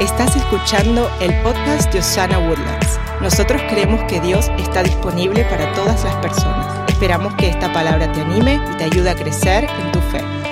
Estás escuchando el podcast de Osana Woodlands. Nosotros creemos que Dios está disponible para todas las personas. Esperamos que esta palabra te anime y te ayude a crecer en tu fe.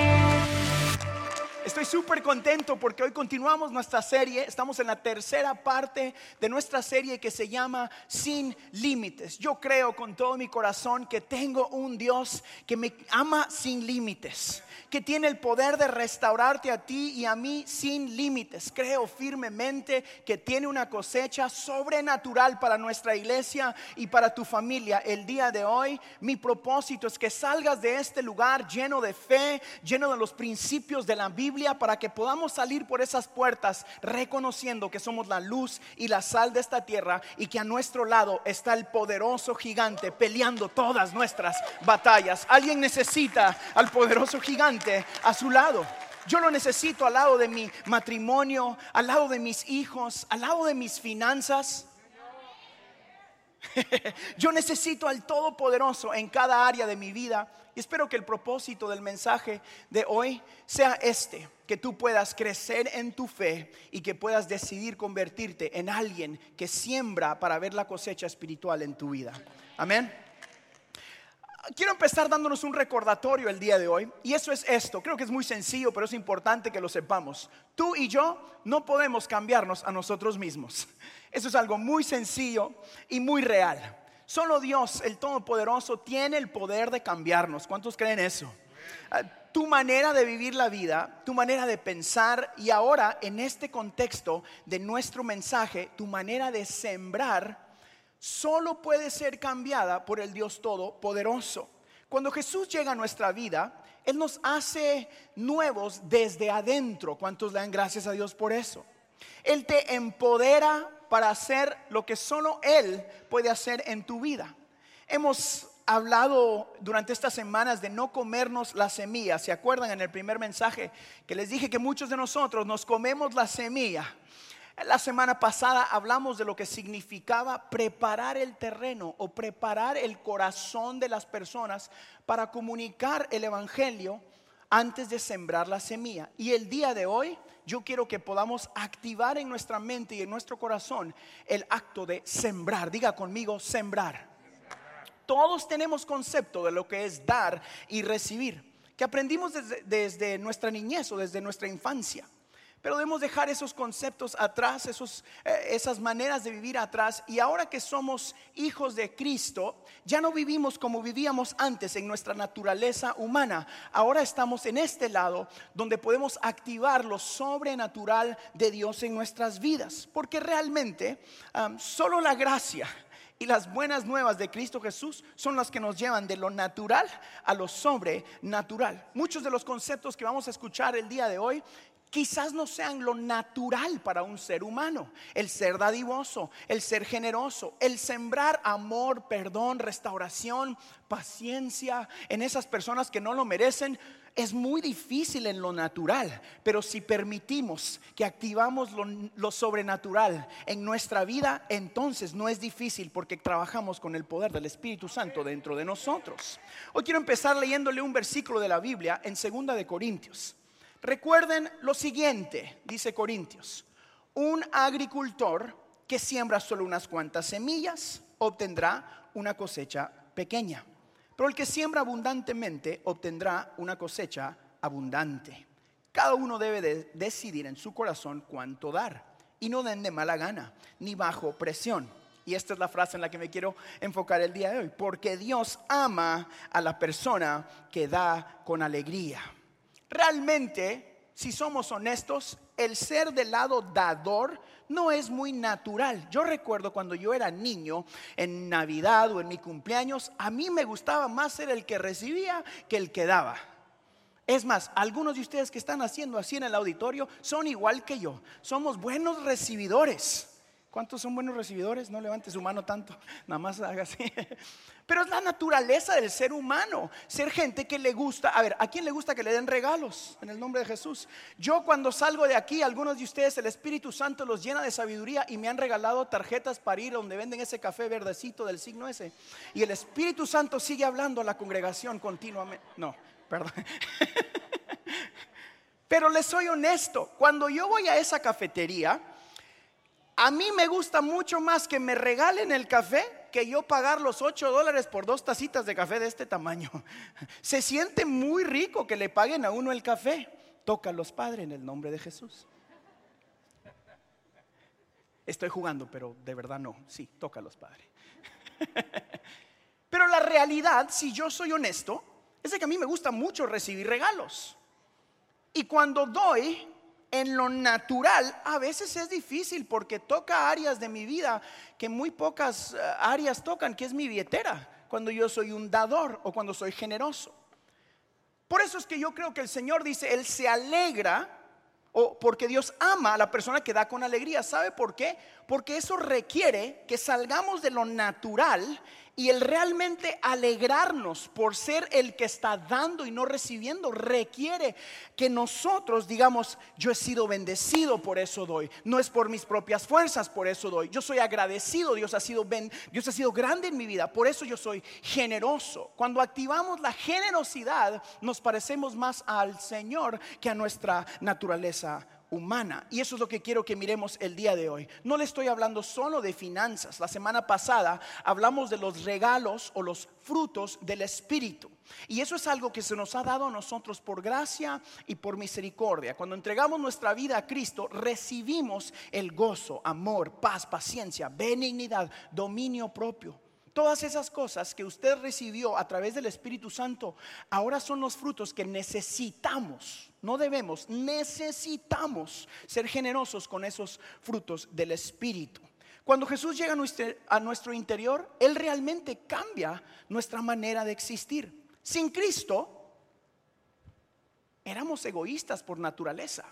Súper contento porque hoy continuamos nuestra serie. Estamos en la tercera parte de nuestra serie que se llama Sin Límites. Yo creo con todo mi corazón que tengo un Dios que me ama sin límites que tiene el poder de restaurarte a ti y a mí sin límites. Creo firmemente que tiene una cosecha sobrenatural para nuestra iglesia y para tu familia. El día de hoy, mi propósito es que salgas de este lugar lleno de fe, lleno de los principios de la Biblia, para que podamos salir por esas puertas reconociendo que somos la luz y la sal de esta tierra y que a nuestro lado está el poderoso gigante peleando todas nuestras batallas. Alguien necesita al poderoso gigante a su lado. Yo lo necesito al lado de mi matrimonio, al lado de mis hijos, al lado de mis finanzas. Yo necesito al Todopoderoso en cada área de mi vida. Y espero que el propósito del mensaje de hoy sea este, que tú puedas crecer en tu fe y que puedas decidir convertirte en alguien que siembra para ver la cosecha espiritual en tu vida. Amén quiero empezar dándonos un recordatorio el día de hoy. Y eso es esto. Creo que es muy sencillo, pero es importante que lo sepamos. Tú y yo no podemos cambiarnos a nosotros mismos. Eso es algo muy sencillo y muy real. Solo Dios, el Todopoderoso, tiene el poder de cambiarnos. ¿Cuántos creen eso? Ah, tu manera de vivir la vida, tu manera de pensar y ahora en este contexto de nuestro mensaje, tu manera de sembrar solo puede ser cambiada por el Dios Todopoderoso. Cuando Jesús llega a nuestra vida, Él nos hace nuevos desde adentro. ¿Cuántos dan gracias a Dios por eso? Él te empodera para hacer lo que solo Él puede hacer en tu vida. Hemos hablado durante estas semanas de no comernos la semilla. ¿Se acuerdan en el primer mensaje que les dije que muchos de nosotros nos comemos la semilla? La semana pasada hablamos de lo que significaba preparar el terreno o preparar el corazón de las personas para comunicar el Evangelio antes de sembrar la semilla. Y el día de hoy yo quiero que podamos activar en nuestra mente y en nuestro corazón el acto de sembrar. Diga conmigo, sembrar. Todos tenemos concepto de lo que es dar y recibir, que aprendimos desde, nuestra niñez o desde nuestra infancia. Pero debemos dejar esos conceptos atrás, esos, eh, esas maneras de vivir atrás. Y ahora que somos hijos de Cristo, ya no vivimos como vivíamos antes en nuestra naturaleza humana. Ahora estamos en este lado donde podemos activar lo sobrenatural de Dios en nuestras vidas. Porque realmente solo la gracia y las buenas nuevas de Cristo Jesús son las que nos llevan de lo natural a lo sobrenatural. Muchos de los conceptos que vamos a escuchar el día de hoy quizás no sean lo natural para un ser humano. El ser dadivoso, el ser generoso, el sembrar amor, perdón, restauración, paciencia en esas personas que no lo merecen. Es muy difícil en lo natural, pero si permitimos que activamos lo, sobrenatural en nuestra vida, entonces no es difícil porque trabajamos con el poder del Espíritu Santo dentro de nosotros. Hoy quiero empezar leyéndole un versículo de la Biblia en Segunda de Corintios. Recuerden lo siguiente, dice Corintios, un agricultor que siembra solo unas cuantas semillas obtendrá una cosecha pequeña, pero el que siembra abundantemente obtendrá una cosecha abundante. Cada uno debe de decidir en su corazón cuánto dar y no den de mala gana ni bajo presión. Y esta es la frase en la que me quiero enfocar el día de hoy, porque Dios ama a la persona que da con alegría. Realmente, si somos honestos, el ser del lado dador no es muy natural. Yo recuerdo cuando yo era niño, en Navidad o en mi cumpleaños, a mí me gustaba más ser el que recibía que el que daba. Es más, algunos de ustedes que están haciendo así en el auditorio son igual que yo. Somos buenos recibidores. ¿Cuántos son buenos recibidores? No levante su mano tanto, nada más haga así. Pero es la naturaleza del ser humano, ser gente que le gusta, a ver, ¿a quién le gusta que le den regalos en el nombre de Jesús? Yo cuando salgo de aquí, algunos de ustedes, el Espíritu Santo los llena de sabiduría y me han regalado tarjetas para ir donde venden ese café verdecito del signo ese. Y el Espíritu Santo sigue hablando a la congregación continuamente. No, perdón. Pero les soy honesto, cuando yo voy a esa cafetería, A mí me gusta mucho más que me regalen el café que yo pagar los 8 dólares por dos tacitas de café de este tamaño. Se siente muy rico que le paguen a uno el café. Toca a los padres en el nombre de Jesús. Estoy jugando, pero de verdad no. Sí, toca a los padres. Pero la realidad, si yo soy honesto, es que a mí me gusta mucho recibir regalos. Y cuando doy, en lo natural a veces es difícil porque toca áreas de mi vida que muy pocas eh, áreas tocan, que es mi billetera, cuando yo soy un dador o cuando soy generoso. Por eso es que yo creo que el Señor dice, Él se alegra o porque Dios ama a la persona que da con alegría. ¿Sabe por qué? Porque eso requiere que salgamos de lo natural y el realmente alegrarnos por ser el que está dando y no recibiendo requiere que nosotros digamos, yo he sido bendecido, por eso doy. No es por mis propias fuerzas, por eso doy. Yo soy agradecido, Dios ha sido Dios ha sido grande en mi vida, por eso yo soy generoso. Cuando activamos la generosidad, nos parecemos más al Señor que a nuestra naturaleza humana. Y eso es lo que quiero que miremos el día de hoy. No le estoy hablando solo de finanzas. La semana pasada hablamos de los regalos o los frutos del Espíritu. Y eso es algo que se nos ha dado a nosotros por gracia y por misericordia. Cuando entregamos nuestra vida a Cristo, recibimos el gozo, amor, paz, paciencia, benignidad, dominio propio. Todas esas cosas que usted recibió a través del Espíritu Santo, ahora son los frutos que necesitamos, no debemos, necesitamos ser generosos con esos frutos del Espíritu. Cuando Jesús llega a nuestro, interior, Él realmente cambia nuestra manera de existir. Sin Cristo, éramos egoístas por naturaleza.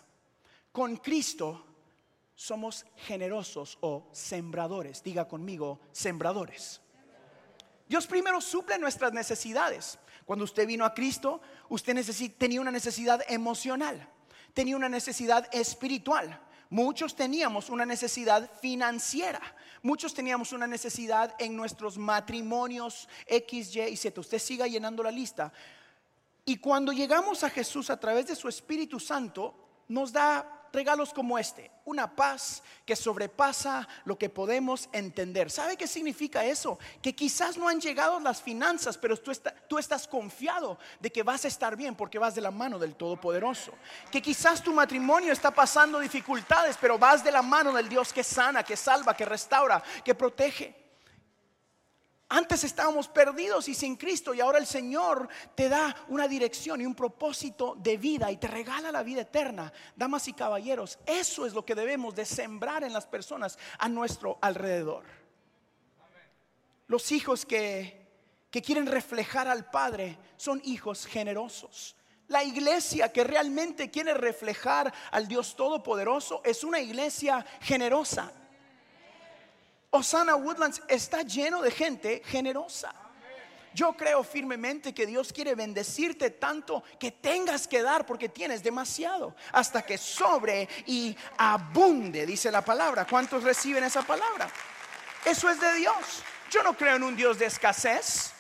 Con Cristo somos generosos o sembradores. Diga conmigo, sembradores. Dios primero suple nuestras necesidades. Cuando usted vino a Cristo, usted tenía una necesidad emocional, tenía una necesidad espiritual. Muchos teníamos una necesidad financiera. Muchos teníamos una necesidad en nuestros matrimonios X, Y y Z. Usted siga llenando la lista. Y cuando llegamos a Jesús a través de su Espíritu Santo, nos da regalos como este, una paz que sobrepasa lo que podemos entender. ¿Sabe qué significa eso? Que quizás no han llegado las finanzas, pero tú, estás confiado de que vas a estar bien porque vas de la mano del Todopoderoso. Que quizás tu matrimonio está pasando dificultades, pero vas de la mano del Dios que sana, que salva, que restaura, que protege. Antes estábamos perdidos y sin Cristo y ahora el Señor te da una dirección y un propósito de vida y te regala la vida eterna. Damas y caballeros, eso es lo que debemos de sembrar en las personas a nuestro alrededor. Los hijos que, que quieren reflejar al Padre son hijos generosos. La iglesia que realmente quiere reflejar al Dios Todopoderoso es una iglesia generosa Osana Woodlands está lleno de gente generosa. Yo creo firmemente que Dios quiere bendecirte tanto que tengas que dar porque tienes demasiado, hasta que sobre y abunde, dice la palabra. ¿Cuántos reciben esa palabra? Eso es de Dios. Yo no creo en un Dios de escasez.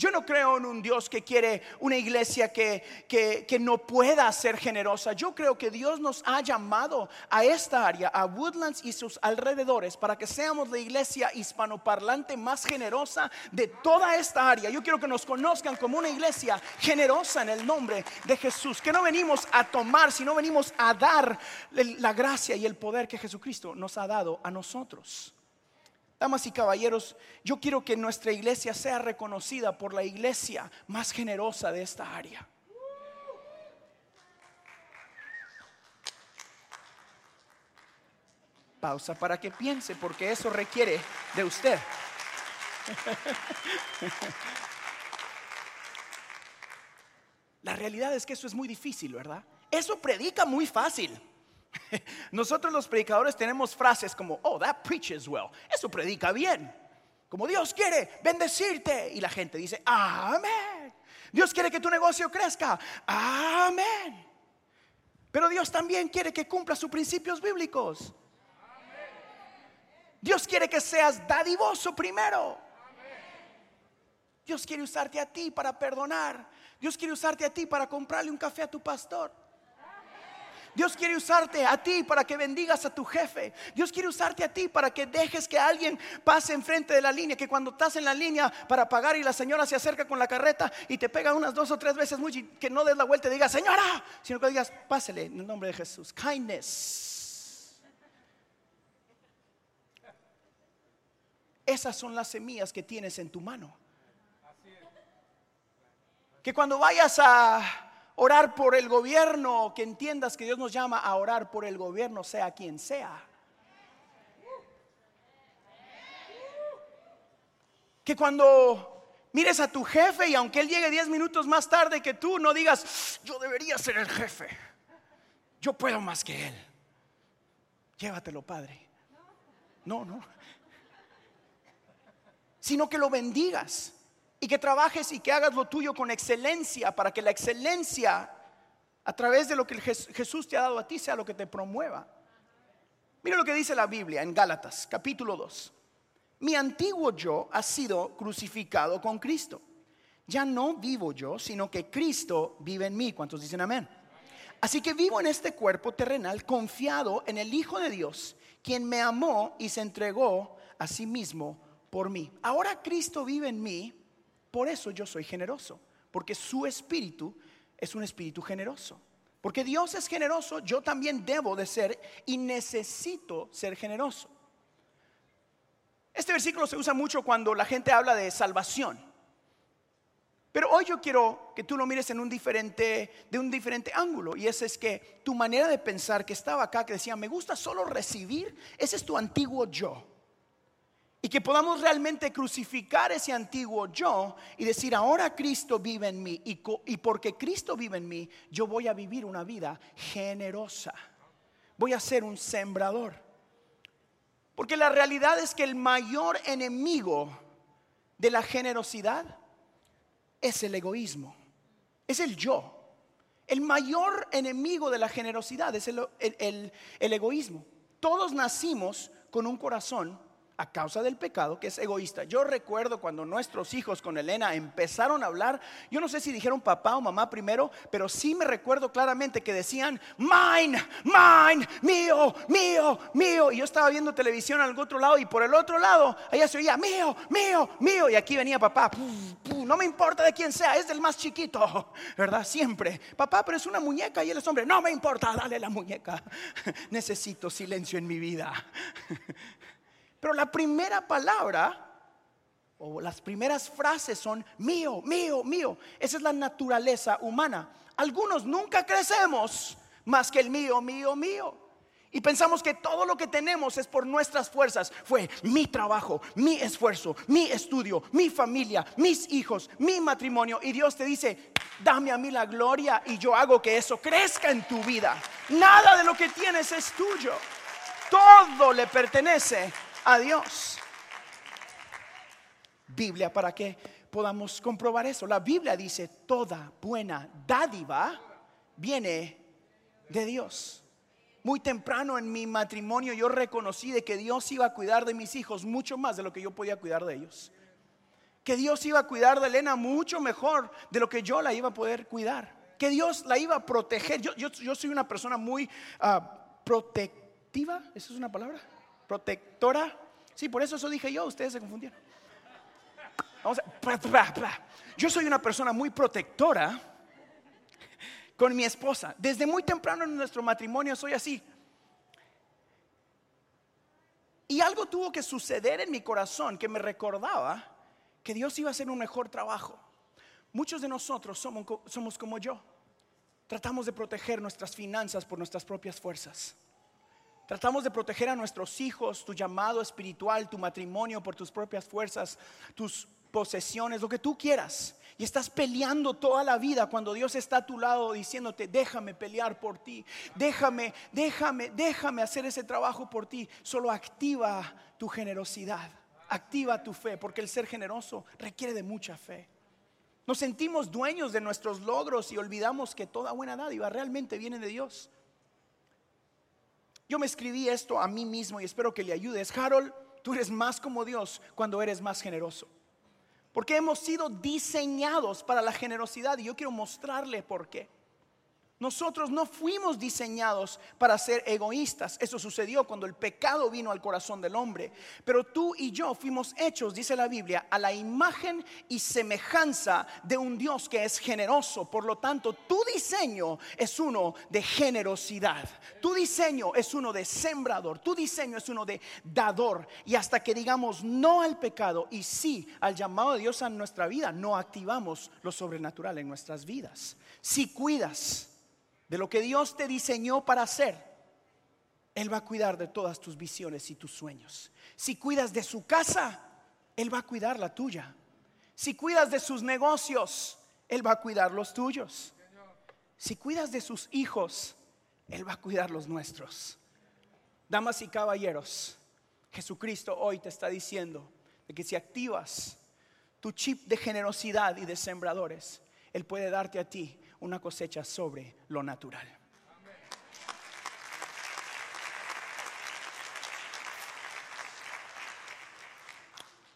Yo no creo en un Dios que quiere una iglesia que, que, no pueda ser generosa. Yo creo que Dios nos ha llamado a esta área, a Woodlands y sus alrededores, para que seamos la iglesia hispanoparlante más generosa de toda esta área. Yo quiero que nos conozcan como una iglesia generosa en el nombre de Jesús. Que no venimos a tomar, sino venimos a dar la gracia y el poder que Jesucristo nos ha dado a nosotros. Damas y caballeros, yo quiero que nuestra iglesia sea reconocida por la iglesia más generosa de esta área. Pausa para que piense, porque eso requiere de usted. La realidad es que eso es muy difícil, ¿verdad? Eso predica muy fácil. Nosotros los predicadores tenemos frases como, oh, that preaches well. Eso predica bien. Como Dios quiere bendecirte. Y la gente dice, amén. Dios quiere que tu negocio crezca. Amén. Pero Dios también quiere que cumpla sus principios bíblicos. Dios quiere que seas dadivoso primero. Dios quiere usarte a ti para perdonar. Dios quiere usarte a ti para comprarle un café a tu pastor. Dios quiere usarte a ti para que bendigas a tu jefe. Dios quiere usarte a ti para que dejes que alguien pase enfrente de la línea. Que cuando estás en la línea para pagar y la señora se acerca con la carreta y te pega unas dos o tres veces mucho, que no des la vuelta y digas, señora, sino que digas, pásele en el nombre de Jesús. Kindness. Esas son las semillas que tienes en tu mano. Que cuando vayas a orar por el gobierno, que entiendas que Dios nos llama a orar por el gobierno, sea quien sea. Que cuando mires a tu jefe y aunque él llegue 10 minutos más tarde que tú, no digas, yo debería ser el jefe, yo puedo más que él. Llévatelo, Padre. No, no. Sino que lo bendigas y que trabajes y que hagas lo tuyo con excelencia para que la excelencia a través de lo que Jesús te ha dado a ti sea lo que te promueva. Mira lo que dice la Biblia en Gálatas capítulo 2. Mi antiguo yo ha sido crucificado con Cristo. Ya no vivo yo, sino que Cristo vive en mí. ¿Cuántos dicen amén? Así que vivo en este cuerpo terrenal confiado en el Hijo de Dios, quien me amó y se entregó a sí mismo por mí. Ahora Cristo vive en mí por eso yo soy generoso, porque su espíritu es un espíritu generoso. Porque Dios es generoso, yo también debo de ser y necesito ser generoso. Este versículo se usa mucho cuando la gente habla de salvación. Pero hoy yo quiero que tú lo mires en un diferente, de un diferente ángulo. Y ese es que tu manera de pensar que estaba acá, que decía, me gusta solo recibir, ese es tu antiguo yo. Y que podamos realmente crucificar ese antiguo yo y decir, ahora Cristo vive en mí. Y, porque Cristo vive en mí, yo voy a vivir una vida generosa. Voy a ser un sembrador. Porque la realidad es que el mayor enemigo de la generosidad es el egoísmo. Es el yo. El mayor enemigo de la generosidad es el, el egoísmo. Todos nacimos con un corazón a causa del pecado que es egoísta. Yo recuerdo cuando nuestros hijos con Elena empezaron a hablar, yo no sé si dijeron papá o mamá primero, pero sí me recuerdo claramente que decían, mine, mine, mío, mío, mío. Y yo estaba viendo televisión al otro lado y por el otro lado, allá se oía, mío, mío, mío. Y aquí venía papá, no me importa de quién sea, es del más chiquito, ¿verdad? Siempre. Papá, pero es una muñeca y él es hombre, no me importa, dale la muñeca. Necesito silencio en mi vida. Pero la primera palabra o las primeras frases son mío, mío, mío. Esa es la naturaleza humana. Algunos nunca crecemos más que el mío, mío, mío. Y pensamos que todo lo que tenemos es por nuestras fuerzas. Fue mi trabajo, mi esfuerzo, mi estudio, mi familia, mis hijos, mi matrimonio. Y Dios te dice, dame a mí la gloria y yo hago que eso crezca en tu vida. Nada de lo que tienes es tuyo. Todo le pertenece a Dios. Biblia para que podamos comprobar eso. La Biblia dice, toda buena dádiva viene de Dios. Muy temprano en mi matrimonio yo reconocí de que Dios iba a cuidar de mis hijos mucho más de lo que yo podía cuidar de ellos. Que Dios iba a cuidar de Elena mucho mejor de lo que yo la iba a poder cuidar. Que Dios la iba a proteger. Yo, yo, soy una persona muy ah, protectiva. ¿Esa es una palabra? Protectora. Sí, por eso eso dije yo, ustedes se confundieron. Vamos a, yo soy una persona muy protectora con mi esposa. Desde muy temprano en nuestro matrimonio soy así. Y algo tuvo que suceder en mi corazón que me recordaba que Dios iba a hacer un mejor trabajo. Muchos de nosotros somos, somos como yo. Tratamos de proteger nuestras finanzas por nuestras propias fuerzas. Tratamos de proteger a nuestros hijos, tu llamado espiritual, tu matrimonio por tus propias fuerzas, tus posesiones, lo que tú quieras. Y estás peleando toda la vida cuando Dios está a tu lado diciéndote, déjame pelear por ti, déjame, déjame, déjame hacer ese trabajo por ti. Solo activa tu generosidad, activa tu fe, porque el ser generoso requiere de mucha fe. Nos sentimos dueños de nuestros logros y olvidamos que toda buena dádiva realmente viene de Dios. Yo me escribí esto a mí mismo y espero que le ayudes. Harold, tú eres más como Dios cuando eres más generoso. Porque hemos sido diseñados para la generosidad y yo quiero mostrarle por qué. Nosotros no fuimos diseñados para ser egoístas. Eso sucedió cuando el pecado vino al corazón del hombre. Pero tú y yo fuimos hechos, dice la Biblia, a la imagen y semejanza de un Dios que es generoso. Por lo tanto, tu diseño es uno de generosidad. Tu diseño es uno de sembrador. Tu diseño es uno de dador. Y hasta que digamos no al pecado y sí al llamado de Dios a nuestra vida, no activamos lo sobrenatural en nuestras vidas. Si cuidas de lo que Dios te diseñó para hacer, Él va a cuidar de todas tus visiones y tus sueños. Si cuidas de su casa, Él va a cuidar la tuya. Si cuidas de sus negocios, Él va a cuidar los tuyos. Si cuidas de sus hijos, Él va a cuidar los nuestros. Damas y caballeros, Jesucristo hoy te está diciendo de que si activas tu chip de generosidad y de sembradores, Él puede darte a ti una cosecha sobre lo natural.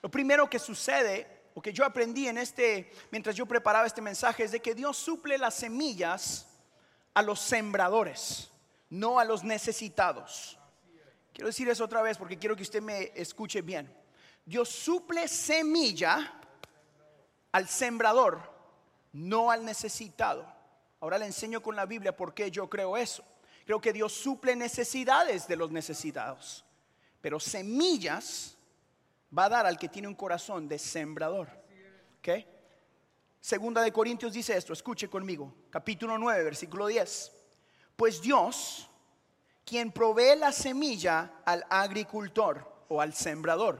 Lo primero que sucede, o que yo aprendí en este, mientras yo preparaba este mensaje, es de que Dios suple las semillas a los sembradores, no a los necesitados. Quiero decir eso otra vez porque quiero que usted me escuche bien. Dios suple semilla al sembrador, no al necesitado. Ahora le enseño con la Biblia por qué yo creo eso. Creo que Dios suple necesidades de los necesitados, pero semillas va a dar al que tiene un corazón de sembrador. ¿Ok? Segunda de Corintios dice esto, escuche conmigo, capítulo 9, versículo 10. Pues Dios, quien provee la semilla al agricultor o al sembrador,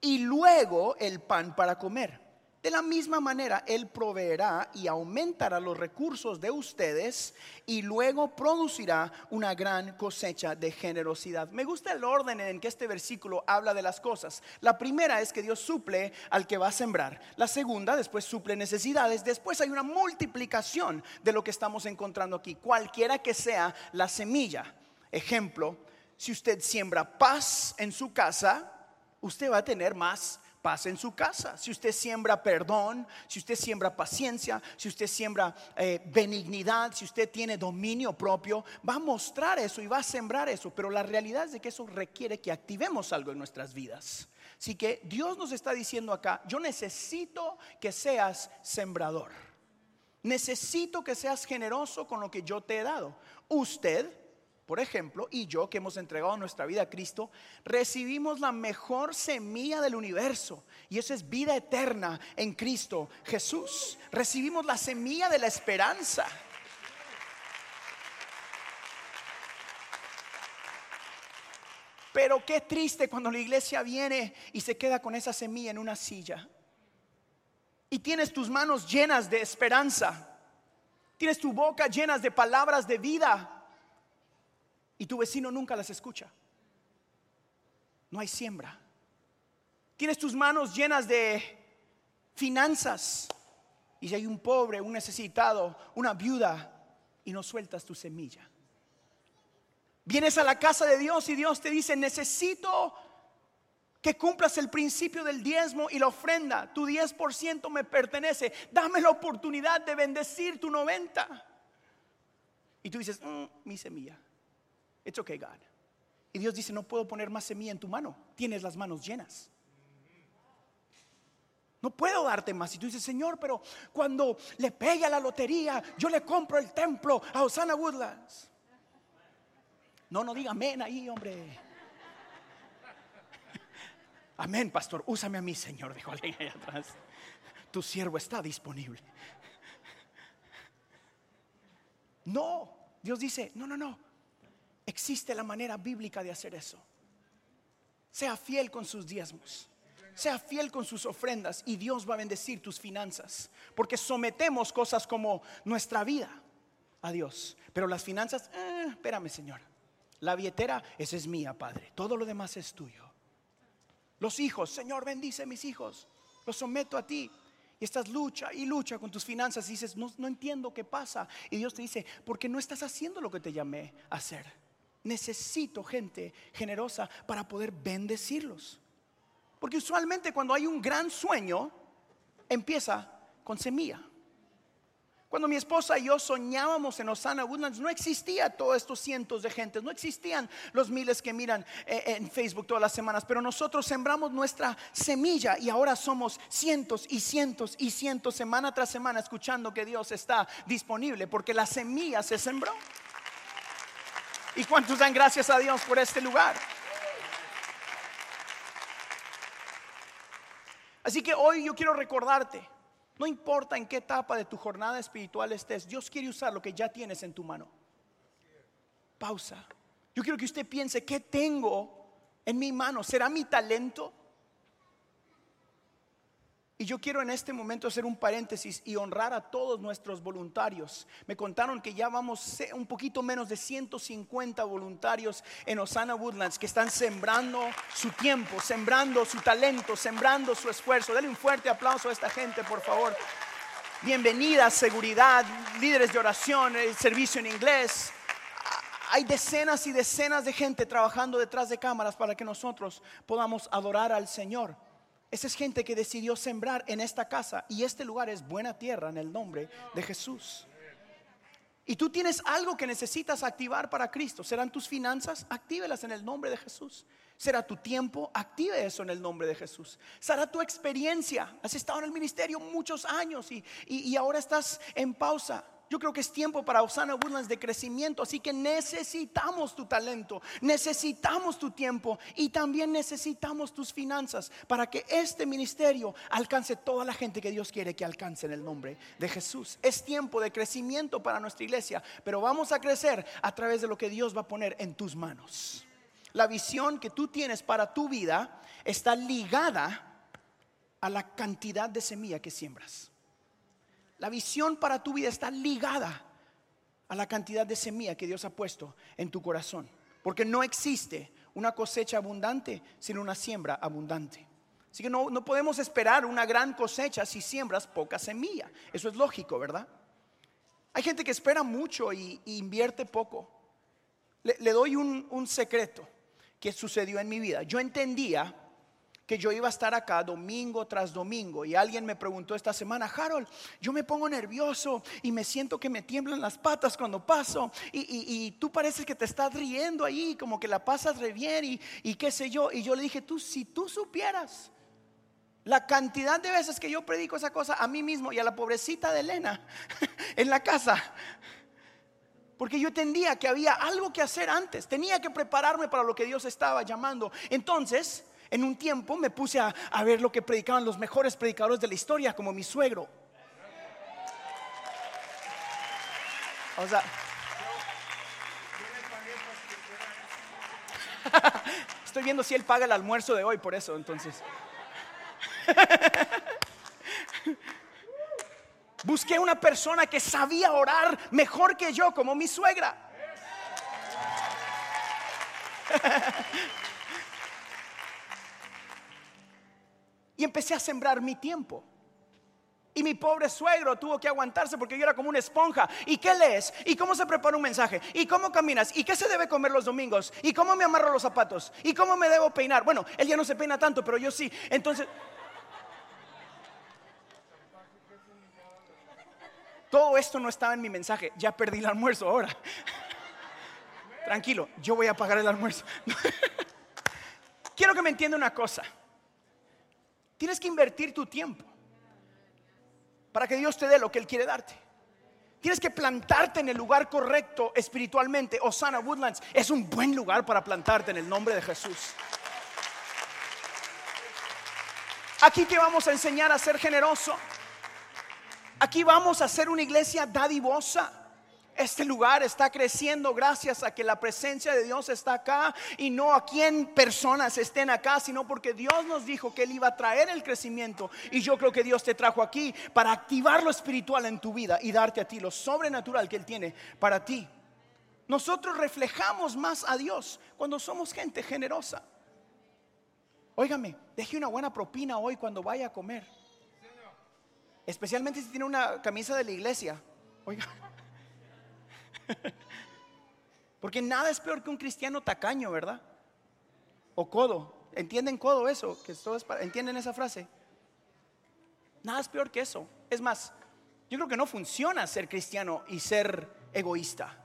y luego el pan para comer. De la misma manera, Él proveerá y aumentará los recursos de ustedes y luego producirá una gran cosecha de generosidad. Me gusta el orden en que este versículo habla de las cosas. La primera es que Dios suple al que va a sembrar. La segunda, después suple necesidades. Después hay una multiplicación de lo que estamos encontrando aquí. Cualquiera que sea la semilla. Ejemplo, si usted siembra paz en su casa, usted va a tener más paz en su casa. Si usted siembra perdón, si usted siembra paciencia, si usted siembra eh, benignidad, si usted tiene dominio propio, va a mostrar eso y va a sembrar eso. Pero la realidad es de que eso requiere que activemos algo en nuestras vidas. Así que Dios nos está diciendo acá, yo necesito que seas sembrador. Necesito que seas generoso con lo que yo te he dado. Usted por ejemplo, y yo que hemos entregado nuestra vida a Cristo, recibimos la mejor semilla del universo. Y eso es vida eterna en Cristo Jesús. Recibimos la semilla de la esperanza. Pero qué triste cuando la iglesia viene y se queda con esa semilla en una silla. Y tienes tus manos llenas de esperanza. Tienes tu boca llenas de palabras de vida y tu vecino nunca las escucha. No hay siembra. Tienes tus manos llenas de finanzas y si hay un pobre, un necesitado, una viuda y no sueltas tu semilla. Vienes a la casa de Dios y Dios te dice, necesito que cumplas el principio del diezmo y la ofrenda. Tu 10% me pertenece. Dame la oportunidad de bendecir tu 90. Y tú dices, mm, mi semilla. It's okay, God. Y Dios dice, no puedo poner más semilla en tu mano. Tienes las manos llenas. No puedo darte más. Y tú dices, Señor, pero cuando le pegue a la lotería, yo le compro el templo a Osana Woodlands. No, no diga amén ahí, hombre. Amén, pastor. Úsame a mí, Señor, dijo alguien ahí atrás. Tu siervo está disponible. No, Dios dice, no, no, no. Existe la manera bíblica de hacer eso. Sea fiel con sus diezmos. Sea fiel con sus ofrendas y Dios va a bendecir tus finanzas. Porque sometemos cosas como nuestra vida a Dios. Pero las finanzas, eh, espérame Señor. La billetera, esa es mía, Padre. Todo lo demás es tuyo. Los hijos, Señor, bendice mis hijos. Los someto a ti. Y estás lucha y lucha con tus finanzas y dices, no, no entiendo qué pasa. Y Dios te dice, porque no estás haciendo lo que te llamé a hacer. Necesito gente generosa para poder bendecirlos. Porque usualmente cuando hay un gran sueño, empieza con semilla. Cuando mi esposa y yo soñábamos en Osana Woodlands, no existía todos estos cientos de gente, no existían los miles que miran eh, en Facebook todas las semanas, pero nosotros sembramos nuestra semilla y ahora somos cientos y cientos y cientos semana tras semana escuchando que Dios está disponible porque la semilla se sembró. ¿Y cuántos dan gracias a Dios por este lugar? Así que hoy yo quiero recordarte no importa en qué etapa de tu jornada espiritual estés, Dios quiere usar lo que ya tienes en tu mano. Pausa. Yo quiero que usted piense, ¿qué tengo en mi mano? ¿Será mi talento? Y yo quiero en este momento hacer un paréntesis y honrar a todos nuestros voluntarios. Me contaron que ya vamos un poquito menos de 150 voluntarios en Osana Woodlands que están sembrando su tiempo, sembrando su talento, sembrando su esfuerzo. Dale un fuerte aplauso a esta gente, por favor. Bienvenida, seguridad, líderes de oración, servicio en inglés. Hay decenas y decenas de gente trabajando detrás de cámaras para que nosotros podamos adorar al Señor. Esa es gente que decidió sembrar en esta casa y este lugar es buena tierra en el nombre de Jesús. Y tú tienes algo que necesitas activar para Cristo. ¿Serán tus finanzas? Actívelas en el nombre de Jesús. ¿Será tu tiempo? Active eso en el nombre de Jesús. ¿Será tu experiencia? Has estado en el ministerio muchos años y, y ahora estás en pausa. Yo creo que es tiempo para Osana Woodlands de crecimiento, así que necesitamos tu talento, necesitamos tu tiempo y también necesitamos tus finanzas para que este ministerio alcance toda la gente que Dios quiere que alcance en el nombre de Jesús. Es tiempo de crecimiento para nuestra iglesia, pero vamos a crecer a través de lo que Dios va a poner en tus manos. La visión que tú tienes para tu vida está ligada a la cantidad de semilla que siembras. La visión para tu vida está ligada a la cantidad de semilla que Dios ha puesto en tu corazón. Porque no existe una cosecha abundante sin una siembra abundante. Así que no, podemos esperar una gran cosecha si siembras poca semilla. Eso es lógico, ¿verdad? Hay gente que espera mucho y, invierte poco. Le, doy un, un secreto que sucedió en mi vida. Yo entendía que yo iba a estar acá domingo tras domingo. Y alguien me preguntó esta semana, Harold, yo me pongo nervioso y me siento que me tiemblan las patas cuando paso. Y, tú pareces que te estás riendo ahí, como que la pasas re bien y, y qué sé yo. Y yo le dije, tú, si tú supieras la cantidad de veces que yo predico esa cosa a mí mismo y a la pobrecita de Elena en la casa. Porque yo entendía que había algo que hacer antes. Tenía que prepararme para lo que Dios estaba llamando. Entonces, en un tiempo me puse a, ver lo que predicaban los mejores predicadores de la historia, como mi suegro. O sea, estoy viendo si él paga el almuerzo de hoy, por eso, entonces. Busqué una persona que sabía orar mejor que yo, como mi suegra. Y empecé a sembrar mi tiempo. Y mi pobre suegro tuvo que aguantarse porque yo era como una esponja. ¿Y qué lees? ¿Y cómo se prepara un mensaje? ¿Y cómo caminas? ¿Y qué se debe comer los domingos? ¿Y cómo me amarro los zapatos? ¿Y cómo me debo peinar? Bueno, él ya no se peina tanto, pero yo sí. Entonces... Todo esto no estaba en mi mensaje. Ya perdí el almuerzo ahora. Tranquilo, yo voy a pagar el almuerzo. Quiero que me entienda una cosa. Tienes que invertir tu tiempo para que Dios te dé lo que Él quiere darte. Tienes que plantarte en el lugar correcto espiritualmente. Osana Woodlands es un buen lugar para plantarte en el nombre de Jesús. Aquí te vamos a enseñar a ser generoso. Aquí vamos a ser una iglesia dadivosa. Este lugar está creciendo gracias a que la presencia de Dios está acá y no a quien personas estén acá, sino porque Dios nos dijo que Él iba a traer el crecimiento. Y yo creo que Dios te trajo aquí para activar lo espiritual en tu vida y darte a ti lo sobrenatural que Él tiene para ti. Nosotros reflejamos más a Dios cuando somos gente generosa. Óigame, deje una buena propina hoy cuando vaya a comer. Especialmente si tiene una camisa de la iglesia. Oiga. Porque nada es peor que un cristiano tacaño, ¿verdad? O codo. ¿Entienden codo eso? Que todo es ¿Entienden esa frase? Nada es peor que eso. Es más, Yo creo que no funciona ser cristiano y ser egoísta.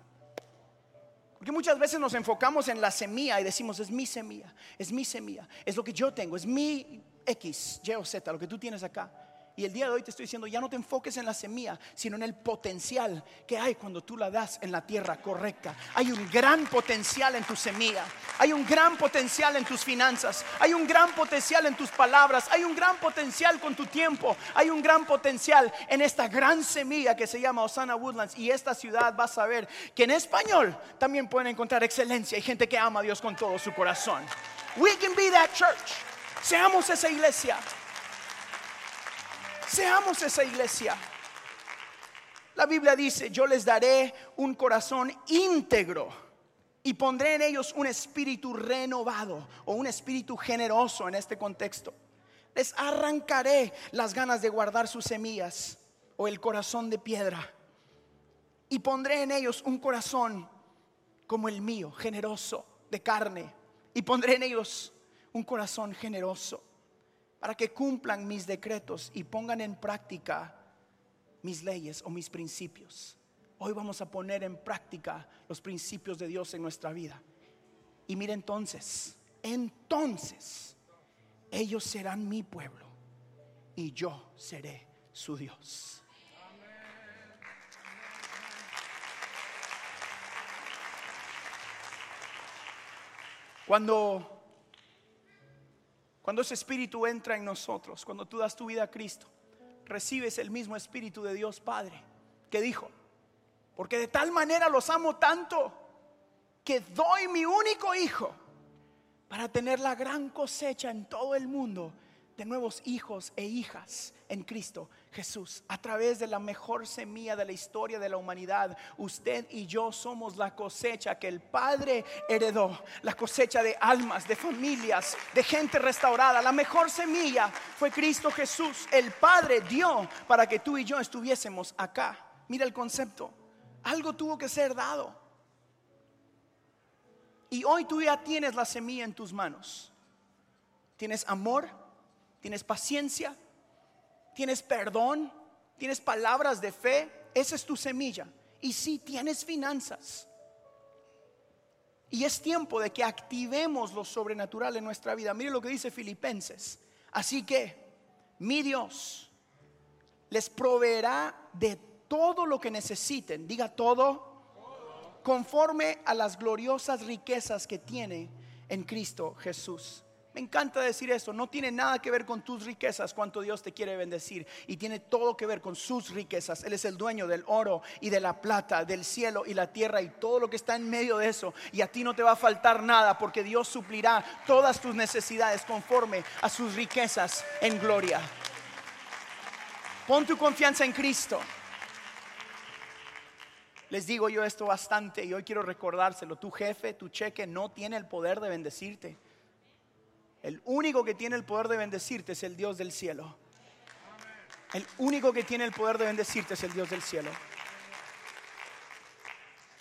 Porque muchas veces nos enfocamos en la semilla y decimos, es mi semilla, es mi semilla, es lo que yo tengo, es mi X, Y o Z, lo que tú tienes acá. Y el día de hoy te estoy diciendo, ya no te enfoques en la semilla, sino en el potencial que hay cuando tú la das en la tierra correcta. Hay un gran potencial en tu semilla, hay un gran potencial en tus finanzas, hay un gran potencial en tus palabras, hay un gran potencial con tu tiempo, hay un gran potencial en esta gran semilla que se llama Osana Woodlands. Y esta ciudad va a saber que en español también pueden encontrar excelencia. Hay gente que ama a Dios con todo su corazón. We can be that church. Seamos esa iglesia. Seamos esa iglesia. La Biblia dice, yo les daré un corazón íntegro y pondré en ellos un espíritu renovado o un espíritu generoso en este contexto. Les arrancaré las ganas de guardar sus semillas o el corazón de piedra y pondré en ellos un corazón como el mío, generoso, de carne. Y pondré en ellos un corazón generoso para que cumplan mis decretos y pongan en práctica mis leyes o mis principios. Hoy vamos a poner en práctica los principios de Dios en nuestra vida. Y mire entonces, entonces ellos serán mi pueblo y yo seré su Dios. Cuando cuando ese espíritu entra en nosotros, cuando tú das tu vida a Cristo, recibes el mismo espíritu de Dios Padre que dijo, porque de tal manera los amo tanto que doy mi único hijo para tener la gran cosecha en todo el mundo de nuevos hijos e hijas en Cristo Jesús. A través de la mejor semilla de la historia de la humanidad, usted y yo somos la cosecha que el Padre heredó, la cosecha de almas, de familias, de gente restaurada. La mejor semilla fue Cristo Jesús. El Padre dio para que tú y yo estuviésemos acá. Mira el concepto. Algo tuvo que ser dado. Y hoy tú ya tienes la semilla en tus manos. Tienes amor, tienes paciencia, tienes perdón, tienes palabras de fe, esa es tu semilla. Y si tienes finanzas. Y es tiempo de que activemos lo sobrenatural en nuestra vida. Mire lo que dice Filipenses. Así que mi Dios les proveerá de todo lo que necesiten. Diga todo. Conforme a las gloriosas riquezas que tiene en Cristo Jesús. Me encanta decir eso, no tiene nada que ver con tus riquezas, cuánto Dios te quiere bendecir, y tiene todo que ver con sus riquezas. Él es el dueño del oro y de la plata, del cielo y la tierra y todo lo que está en medio de eso. Y a ti no te va a faltar nada porque Dios suplirá todas tus necesidades conforme a sus riquezas en gloria. Pon tu confianza en Cristo. Les digo yo esto bastante y hoy quiero recordárselo. Tu jefe, tu cheque no tiene el poder de bendecirte. El único que tiene el poder de bendecirte es el Dios del cielo. El único que tiene el poder de bendecirte es el Dios del cielo.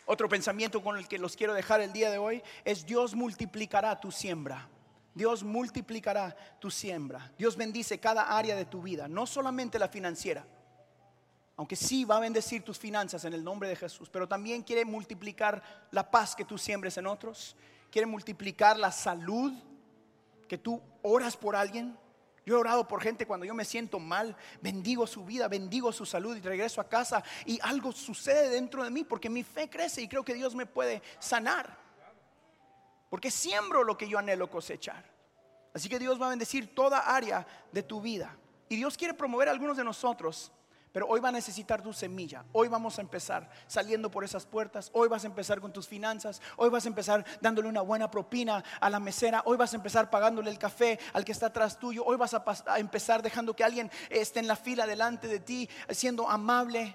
Otro pensamiento con el que los quiero dejar el día de hoy es Dios multiplicará tu siembra. Dios multiplicará tu siembra. Dios bendice cada área de tu vida, no solamente la financiera. Aunque sí va a bendecir tus finanzas en el nombre de Jesús, pero también quiere multiplicar la paz que tú siembres en otros, quiere multiplicar la salud que tú oras por alguien. Yo he orado por gente cuando yo me siento mal, bendigo su vida, bendigo su salud y regreso a casa y algo sucede dentro de mí porque mi fe crece y creo que Dios me puede sanar. Porque siembro lo que yo anhelo cosechar. Así que Dios va a bendecir toda área de tu vida. Y Dios quiere promover a algunos de nosotros pero hoy va a necesitar tu semilla. Hoy vamos a empezar saliendo por esas puertas. Hoy vas a empezar con tus finanzas. Hoy vas a empezar dándole una buena propina a la mesera. Hoy vas a empezar pagándole el café al que está atrás tuyo. Hoy vas a, a empezar dejando que alguien esté en la fila delante de ti, siendo amable.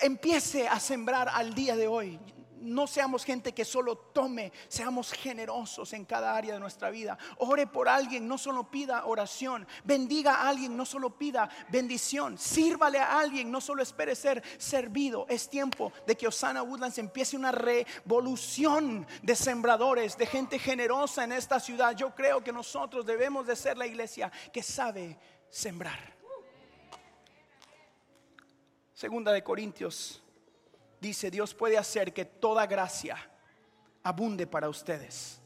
Empiece a sembrar al día de hoy no seamos gente que solo tome, seamos generosos en cada área de nuestra vida. Ore por alguien, no solo pida oración. Bendiga a alguien, no solo pida bendición. Sírvale a alguien, no solo espere ser servido. Es tiempo de que Osana Woodlands empiece una revolución de sembradores, de gente generosa en esta ciudad. Yo creo que nosotros debemos de ser la iglesia que sabe sembrar. Segunda de Corintios dice, Dios puede hacer que toda gracia abunde para ustedes.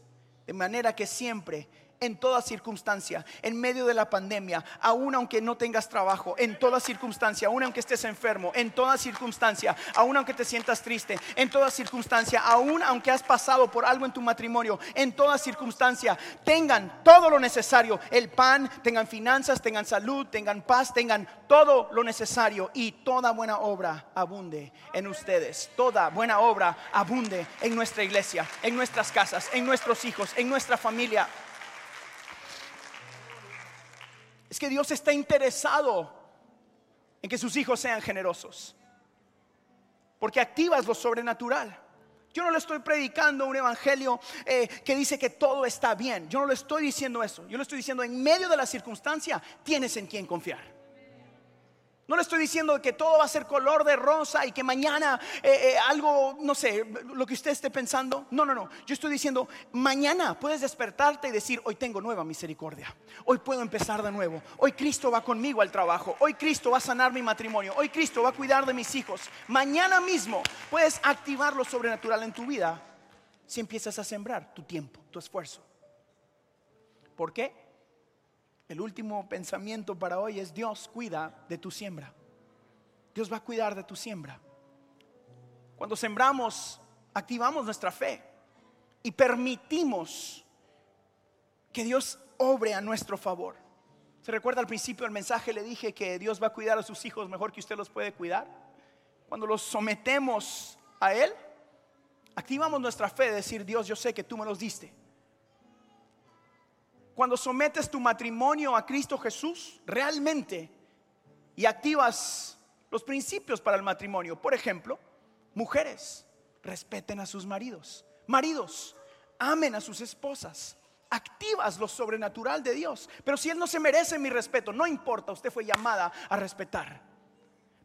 De manera que siempre en toda circunstancia, en medio de la pandemia, aun aunque no tengas trabajo, en toda circunstancia, aun aunque estés enfermo, en toda circunstancia, aun aunque te sientas triste, en toda circunstancia, aun aunque has pasado por algo en tu matrimonio, en toda circunstancia, tengan todo lo necesario, el pan, tengan finanzas, tengan salud, tengan paz, tengan todo lo necesario y toda buena obra abunde en ustedes, toda buena obra abunde en nuestra iglesia, en nuestras casas, en nuestros hijos, en nuestra familia. Es que Dios está interesado en que sus hijos sean generosos. Porque activas lo sobrenatural. Yo no le estoy predicando un evangelio eh, que dice que todo está bien. Yo no le estoy diciendo eso. Yo le estoy diciendo en medio de la circunstancia tienes en quien confiar. No le estoy diciendo que todo va a ser color de rosa y que mañana eh, eh, algo, no sé, lo que usted esté pensando. No, no, no. Yo estoy diciendo, mañana puedes despertarte y decir, hoy tengo nueva misericordia. Hoy puedo empezar de nuevo. Hoy Cristo va conmigo al trabajo. Hoy Cristo va a sanar mi matrimonio. Hoy Cristo va a cuidar de mis hijos. Mañana mismo puedes activar lo sobrenatural en tu vida si empiezas a sembrar tu tiempo, tu esfuerzo. ¿Por qué? El último pensamiento para hoy es Dios cuida de tu siembra. Dios va a cuidar de tu siembra. Cuando sembramos, activamos nuestra fe y permitimos que Dios obre a nuestro favor. ¿Se recuerda al principio del mensaje? Le dije que Dios va a cuidar a sus hijos mejor que usted los puede cuidar. Cuando los sometemos a Él, activamos nuestra fe de decir, Dios, yo sé que tú me los diste cuando sometes tu matrimonio a Cristo Jesús realmente y activas los principios para el matrimonio. Por ejemplo, mujeres, respeten a sus maridos. Maridos, amen a sus esposas. Activas lo sobrenatural de Dios. Pero si Él no se merece mi respeto, no importa, usted fue llamada a respetar.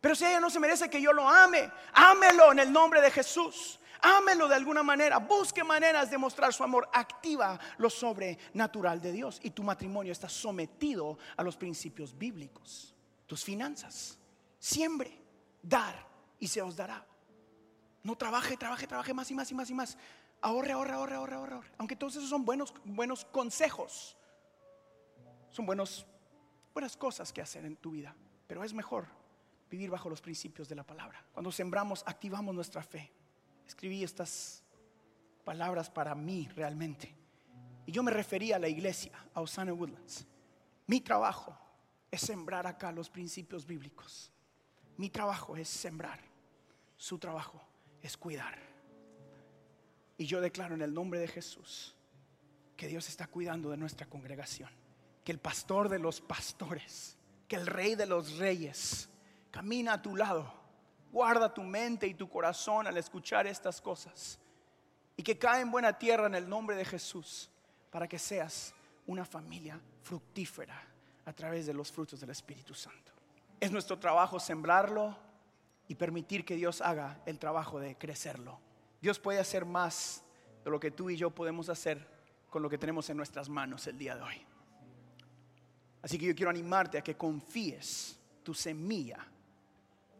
Pero si ella no se merece que yo lo ame, ámelo en el nombre de Jesús. Ámelo de alguna manera. Busque maneras de mostrar su amor. Activa lo sobrenatural de Dios. Y tu matrimonio está sometido a los principios bíblicos. Tus finanzas. Siempre dar y se os dará. No trabaje, trabaje, trabaje más y más y más y más. Ahorre, ahorre, ahorre, ahorre, ahorre. Aunque todos esos son buenos, buenos consejos. Son buenas cosas que hacer en tu vida. Pero es mejor vivir bajo los principios de la palabra. Cuando sembramos, activamos nuestra fe escribí estas palabras para mí realmente. Y yo me refería a la iglesia, a Osana Woodlands. Mi trabajo es sembrar acá los principios bíblicos. Mi trabajo es sembrar. Su trabajo es cuidar. Y yo declaro en el nombre de Jesús que Dios está cuidando de nuestra congregación. Que el pastor de los pastores, que el rey de los reyes camina a tu lado Guarda tu mente y tu corazón al escuchar estas cosas y que cae en buena tierra en el nombre de Jesús para que seas una familia fructífera a través de los frutos del Espíritu Santo. Es nuestro trabajo sembrarlo y permitir que Dios haga el trabajo de crecerlo. Dios puede hacer más de lo que tú y yo podemos hacer con lo que tenemos en nuestras manos el día de hoy. Así que yo quiero animarte a que confíes tu semilla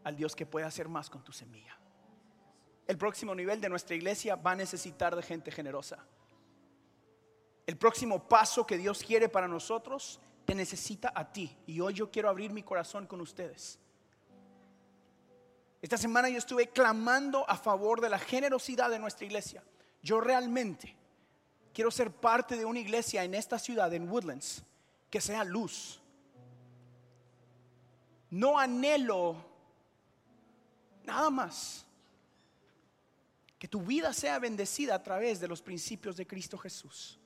al Dios que puede hacer más con tu semilla. El próximo nivel de nuestra iglesia va a necesitar de gente generosa. El próximo paso que Dios quiere para nosotros te necesita a ti. Y hoy yo quiero abrir mi corazón con ustedes. Esta semana yo estuve clamando a favor de la generosidad de nuestra iglesia. Yo realmente quiero ser parte de una iglesia en esta ciudad, en Woodlands, que sea luz. No anhelo Nada más. Que tu vida sea bendecida a través de los principios de Cristo Jesús.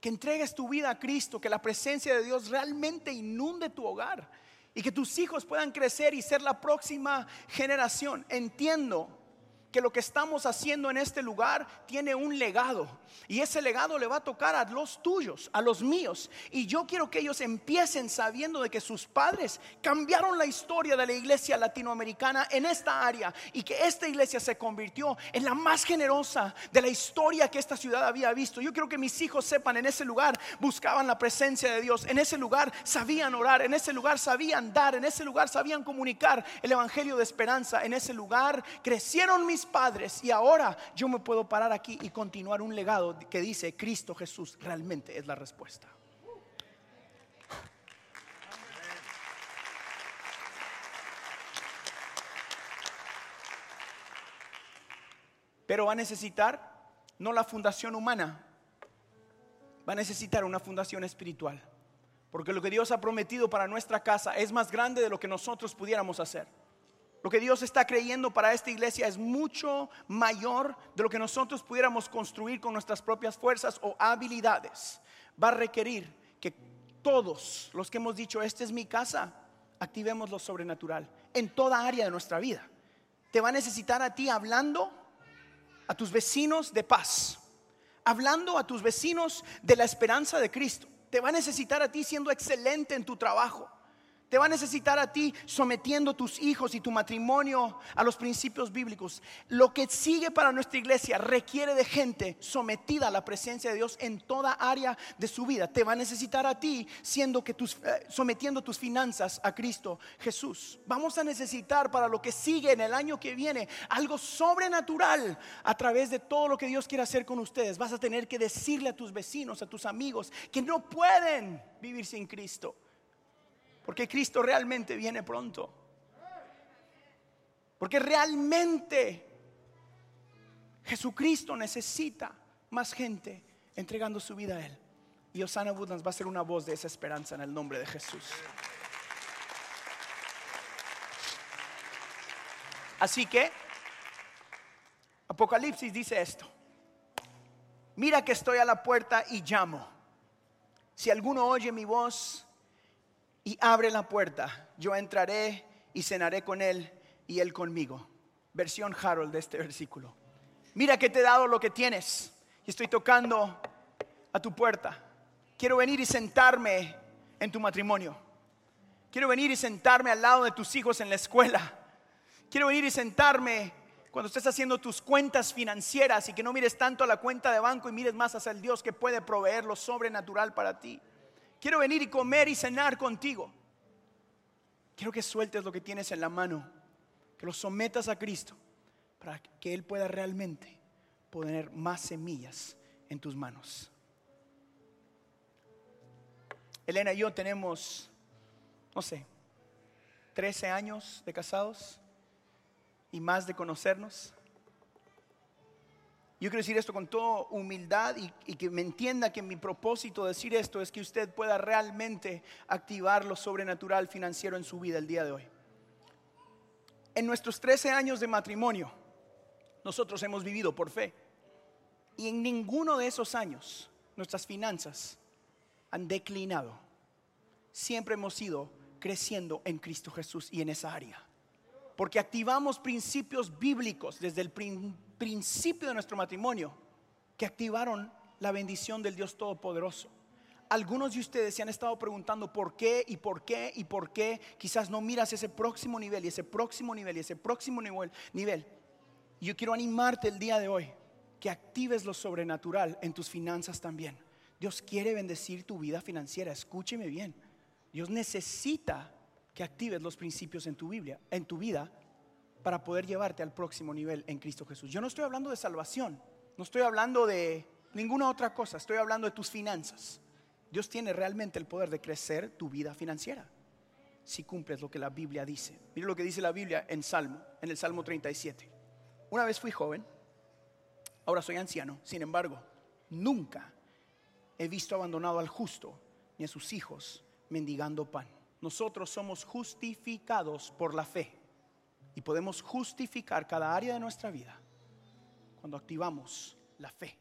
Que entregues tu vida a Cristo, que la presencia de Dios realmente inunde tu hogar y que tus hijos puedan crecer y ser la próxima generación. Entiendo que lo que estamos haciendo en este lugar tiene un legado. Y ese legado le va a tocar a los tuyos, a los míos. Y yo quiero que ellos empiecen sabiendo de que sus padres cambiaron la historia de la iglesia latinoamericana en esta área. Y que esta iglesia se convirtió en la más generosa de la historia que esta ciudad había visto. Yo quiero que mis hijos sepan, en ese lugar buscaban la presencia de Dios. En ese lugar sabían orar. En ese lugar sabían dar. En ese lugar sabían comunicar el evangelio de esperanza. En ese lugar crecieron mis padres y ahora yo me puedo parar aquí y continuar un legado que dice Cristo Jesús realmente es la respuesta. Pero va a necesitar no la fundación humana, va a necesitar una fundación espiritual. Porque lo que Dios ha prometido para nuestra casa es más grande de lo que nosotros pudiéramos hacer. Lo que Dios está creyendo para esta iglesia es mucho mayor de lo que nosotros pudiéramos construir con nuestras propias fuerzas o habilidades. Va a requerir que todos los que hemos dicho, esta es mi casa, activemos lo sobrenatural en toda área de nuestra vida. Te va a necesitar a ti hablando a tus vecinos de paz, hablando a tus vecinos de la esperanza de Cristo. Te va a necesitar a ti siendo excelente en tu trabajo te va a necesitar a ti sometiendo tus hijos y tu matrimonio a los principios bíblicos. Lo que sigue para nuestra iglesia requiere de gente sometida a la presencia de Dios en toda área de su vida. Te va a necesitar a ti siendo que tus, eh, sometiendo tus finanzas a Cristo Jesús. Vamos a necesitar para lo que sigue en el año que viene algo sobrenatural a través de todo lo que Dios quiere hacer con ustedes. Vas a tener que decirle a tus vecinos, a tus amigos que no pueden vivir sin Cristo porque Cristo realmente viene pronto. Porque realmente Jesucristo necesita más gente entregando su vida a Él. Y Osana Woodlands va a ser una voz de esa esperanza en el nombre de Jesús. Así que, Apocalipsis dice esto. Mira que estoy a la puerta y llamo. Si alguno oye mi voz y abre la puerta, yo entraré y cenaré con él y él conmigo. Versión Harold de este versículo. Mira que te he dado lo que tienes y estoy tocando a tu puerta. Quiero venir y sentarme en tu matrimonio. Quiero venir y sentarme al lado de tus hijos en la escuela. Quiero venir y sentarme cuando estés haciendo tus cuentas financieras y que no mires tanto a la cuenta de banco y mires más hacia el Dios que puede proveer lo sobrenatural para ti. Quiero venir y comer y cenar contigo. Quiero que sueltes lo que tienes en la mano, que lo sometas a Cristo, para que Él pueda realmente poner más semillas en tus manos. Elena y yo tenemos, no sé, 13 años de casados y más de conocernos. Yo quiero decir esto con toda humildad y, que me entienda que mi propósito de decir esto es que usted pueda realmente activar lo sobrenatural financiero en su vida el día de hoy. En nuestros 13 años de matrimonio, nosotros hemos vivido por fe. Y en ninguno de esos años nuestras finanzas han declinado. Siempre hemos ido creciendo en Cristo Jesús y en esa área. Porque activamos principios bíblicos desde el principio principio de nuestro matrimonio que activaron la bendición del Dios Todopoderoso. Algunos de ustedes se han estado preguntando por qué y por qué y por qué. Quizás no miras ese próximo nivel y ese próximo nivel y ese próximo nivel. nivel. Yo quiero animarte el día de hoy que actives lo sobrenatural en tus finanzas también. Dios quiere bendecir tu vida financiera. Escúcheme bien. Dios necesita que actives los principios en tu Biblia, en tu vida para poder llevarte al próximo nivel en Cristo Jesús. Yo no estoy hablando de salvación, no estoy hablando de ninguna otra cosa, estoy hablando de tus finanzas. Dios tiene realmente el poder de crecer tu vida financiera si cumples lo que la Biblia dice. Mire lo que dice la Biblia en Salmo, en el Salmo 37. Una vez fui joven, ahora soy anciano, sin embargo, nunca he visto abandonado al justo ni a sus hijos mendigando pan. Nosotros somos justificados por la fe y podemos justificar cada área de nuestra vida cuando activamos la fe.